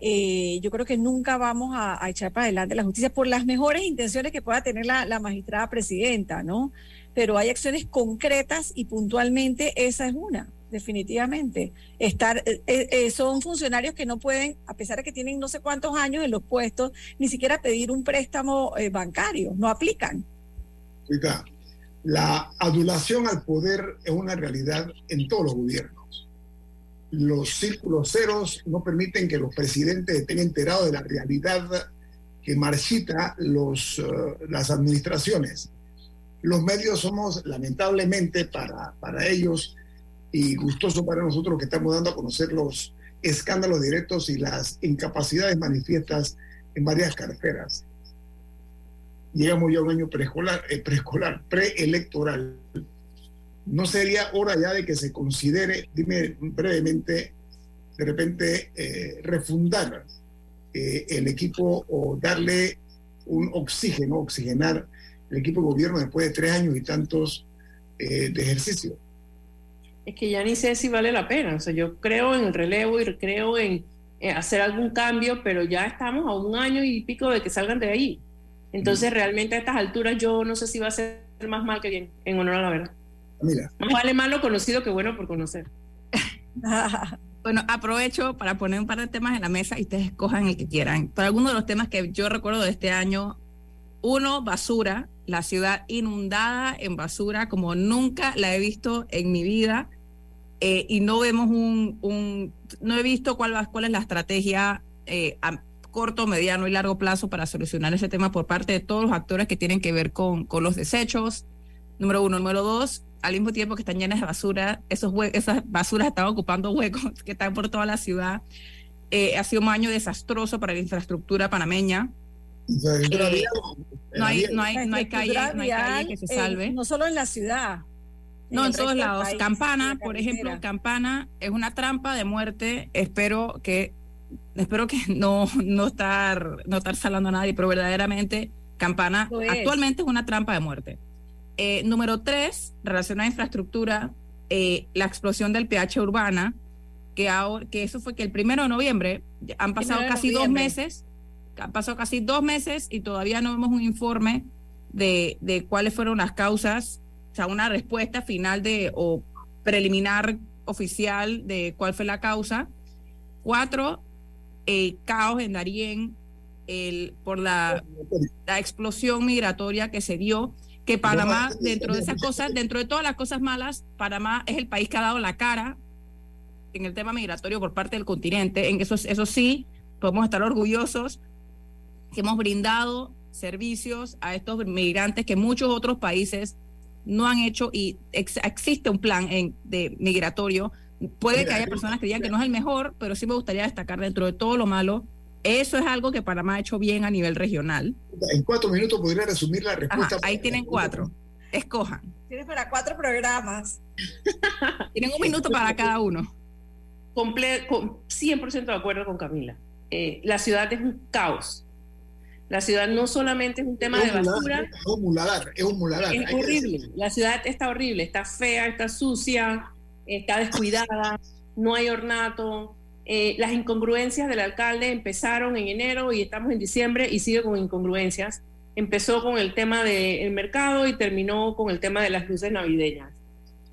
eh, yo creo que nunca vamos a, echar para adelante la justicia por las mejores intenciones que pueda tener la, magistrada presidenta, ¿no? Pero hay acciones concretas y puntualmente esa es una definitivamente. Estar, eh, eh, eh, son funcionarios que no pueden, a pesar de que tienen no sé cuántos años en los puestos, ni siquiera pedir un préstamo bancario, no aplican. La adulación al poder es una realidad en todos los gobiernos. Los círculos ceros no permiten que los presidentes estén enterados de la realidad que marchita los, las administraciones. Los medios somos, lamentablemente, para, para ellos, y gustoso para nosotros que estamos dando a conocer los escándalos directos y las incapacidades manifiestas en varias carteras. Llegamos ya a un año preescolar, eh, preescolar, preelectoral. ¿No sería hora ya de que se considere, dime brevemente, de repente eh, refundar eh, el equipo o darle un oxígeno, oxigenar el equipo de gobierno después de tres años y tantos de ejercicio? es que ya ni sé si vale la pena. O sea, yo creo en el relevo y creo en, hacer algún cambio, pero ya estamos a un año y pico de que salgan de ahí. Entonces, mm. realmente a estas alturas yo no sé si va a ser más mal que bien, en honor a la verdad. Mira. Más vale malo conocido que bueno por conocer. bueno, aprovecho para poner un par de temas en la mesa y ustedes escojan el que quieran. Para algunos de los temas que yo recuerdo de este año, uno, basura, la ciudad inundada en basura como nunca la he visto en mi vida. Eh, y no vemos un, un, no he visto cuál, cuál es la estrategia eh, a corto, mediano y largo plazo para solucionar ese tema por parte de todos los actores que tienen que ver con, con los desechos. Número uno. Número dos, al mismo tiempo que están llenas de basura, esos esas basuras están ocupando huecos que están por toda la ciudad. Eh, ha sido un año desastroso para la infraestructura panameña. no, hay, no, hay, no, hay calle, no hay calle que se salve. no solo en la ciudad, no, en, todos lados. Campana, por ejemplo, Campana es una trampa de muerte. Espero que espero que no no estar no estar salando a nadie, pero verdaderamente Campana actualmente es una trampa de muerte. Eh, número tres, relacionada a infraestructura, eh, la explosión del pH urbana, que ahora, que eso fue que el primero de noviembre han pasado casi dos meses, han pasado casi dos meses y todavía no vemos un informe de, de cuáles fueron las causas o sea, una respuesta final de o preliminar oficial de cuál fue la causa. Cuatro, el caos en Darién el, por la, la explosión migratoria que se dio, que Panamá, dentro de esas cosas, dentro de todas las cosas malas, Panamá es el país que ha dado la cara en el tema migratorio por parte del continente. En eso, eso sí, podemos estar orgullosos que hemos brindado servicios a estos migrantes que muchos otros países no han hecho y existe un plan en, de migratorio. Puede que haya personas que digan que no es el mejor, pero sí me gustaría destacar dentro de todo lo malo. Eso es algo que Panamá ha hecho bien a nivel regional. En cuatro minutos podría resumir la respuesta. ahí tienen cuatro. Escojan. Tienes para cuatro programas. tienen un minuto para cada uno. Comple 100% de acuerdo con Camila. Eh, la ciudad es un caos la ciudad no solamente es un tema de basura. Es un muladar, es un muladar. Es horrible. La ciudad está horrible, está fea, está sucia, está descuidada, no hay ornato. Eh, las incongruencias del alcalde empezaron en enero y estamos en diciembre y sigue con incongruencias. Empezó con el tema del mercado y terminó con el tema de las luces navideñas.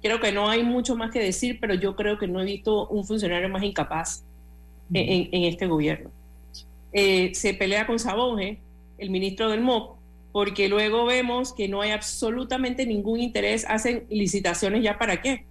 Creo que no hay mucho más que decir, pero yo creo que no he visto un funcionario más incapaz en, en este gobierno. Eh, se pelea con Sabonge, el ministro del MOP, porque luego vemos que no hay absolutamente ningún interés, hacen licitaciones ya para qué.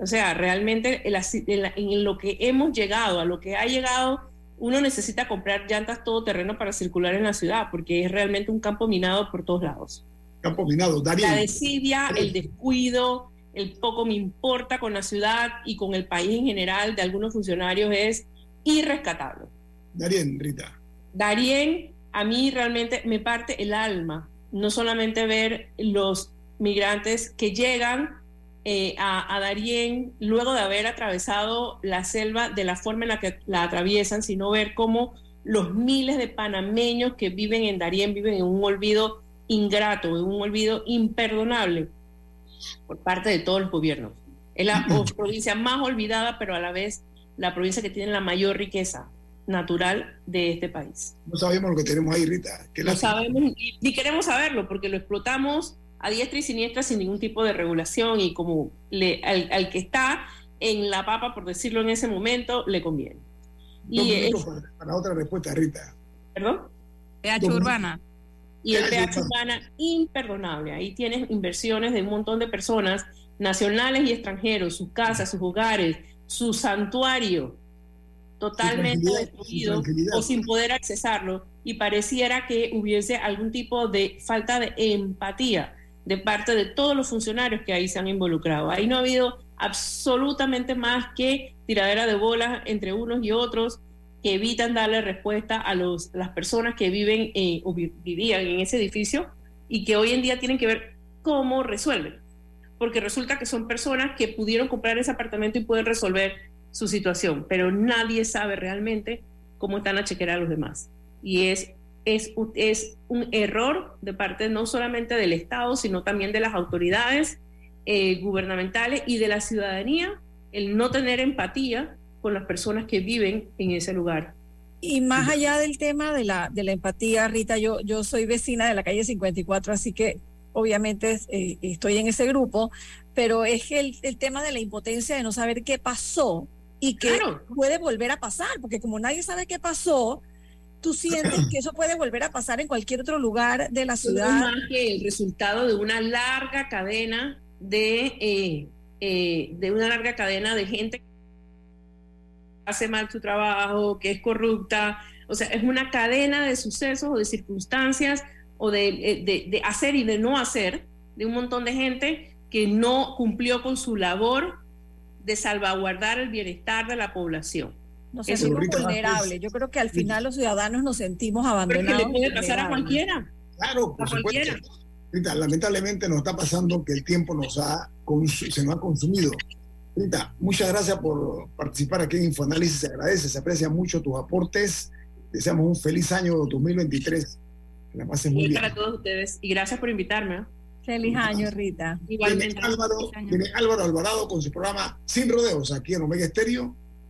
O sea, realmente en, lo que hemos llegado, a lo que ha llegado, uno necesita comprar llantas todo terreno para circular en la ciudad, porque es realmente un campo minado por todos lados. Campo minado, Darío. La desidia, el descuido, el poco me importa con la ciudad y con el país en general de algunos funcionarios es irrescatable. Darien, Rita. Darien, a mí realmente me parte el alma, no solamente ver los migrantes que llegan eh, a, a, Darién luego de haber atravesado la selva de la forma en la que la atraviesan, sino ver cómo los miles de panameños que viven en Darién viven en un olvido ingrato, en un olvido imperdonable por parte de todos los gobiernos. Es la provincia más olvidada, pero a la vez la provincia que tiene la mayor riqueza natural de este país. No sabemos lo que tenemos ahí, Rita. no sabemos, ni queremos saberlo, porque lo explotamos a diestra y siniestra sin ningún tipo de regulación y como le, al, que está en la papa, por decirlo en ese momento, le conviene. y para, otra respuesta, Rita. ¿Perdón? PH urbana. Y el PH urbana, imperdonable. Ahí tienes inversiones de un montón de personas, nacionales y extranjeros, sus casas, sus hogares, su santuario, totalmente destruido o sin poder accesarlo. Y pareciera que hubiese algún tipo de falta de empatía de parte de todos los funcionarios que ahí se han involucrado. Ahí no ha habido absolutamente más que tiradera de bolas entre unos y otros que evitan darle respuesta a los, las personas que viven eh, o vivían en ese edificio y que hoy en día tienen que ver cómo resuelven. Porque resulta que son personas que pudieron comprar ese apartamento y pueden resolver su situación, pero nadie sabe realmente cómo están a chequear a los demás. Y es, es, es un error de parte no solamente del Estado, sino también de las autoridades eh, gubernamentales y de la ciudadanía, el no tener empatía con las personas que viven en ese lugar. Y más allá del tema de la, de la empatía, Rita, yo, yo soy vecina de la calle 54, así que obviamente eh, estoy en ese grupo, pero es el, el, tema de la impotencia de no saber qué pasó y que puede volver a pasar, porque como nadie sabe qué pasó, tú sientes que eso puede volver a pasar en cualquier otro lugar de la ciudad. más que el resultado de una larga cadena de, eh, eh, de una larga cadena de gente que hace mal su trabajo, que es corrupta, o sea, es una cadena de sucesos o de circunstancias o de, eh, de, de hacer y de no hacer de un montón de gente que no cumplió con su labor de salvaguardar el bienestar de la población. Nos sentimos vulnerables. Yo creo que al final los ciudadanos nos sentimos abandonados. Le puede pasar a cualquiera. Claro, por supuesto. Rita, lamentablemente nos está pasando que el tiempo nos ha se nos ha consumido. Rita, muchas gracias por participar aquí en Infoanálisis. Se agradece, se aprecia mucho tus aportes. Deseamos un feliz año 2023. Que la pasen muy bien. para todos ustedes y gracias por invitarme. Feliz año, Rita. Igualmente. Álvaro, Álvaro Alvarado con su programa Sin Rodeos aquí en Omega Estéreo.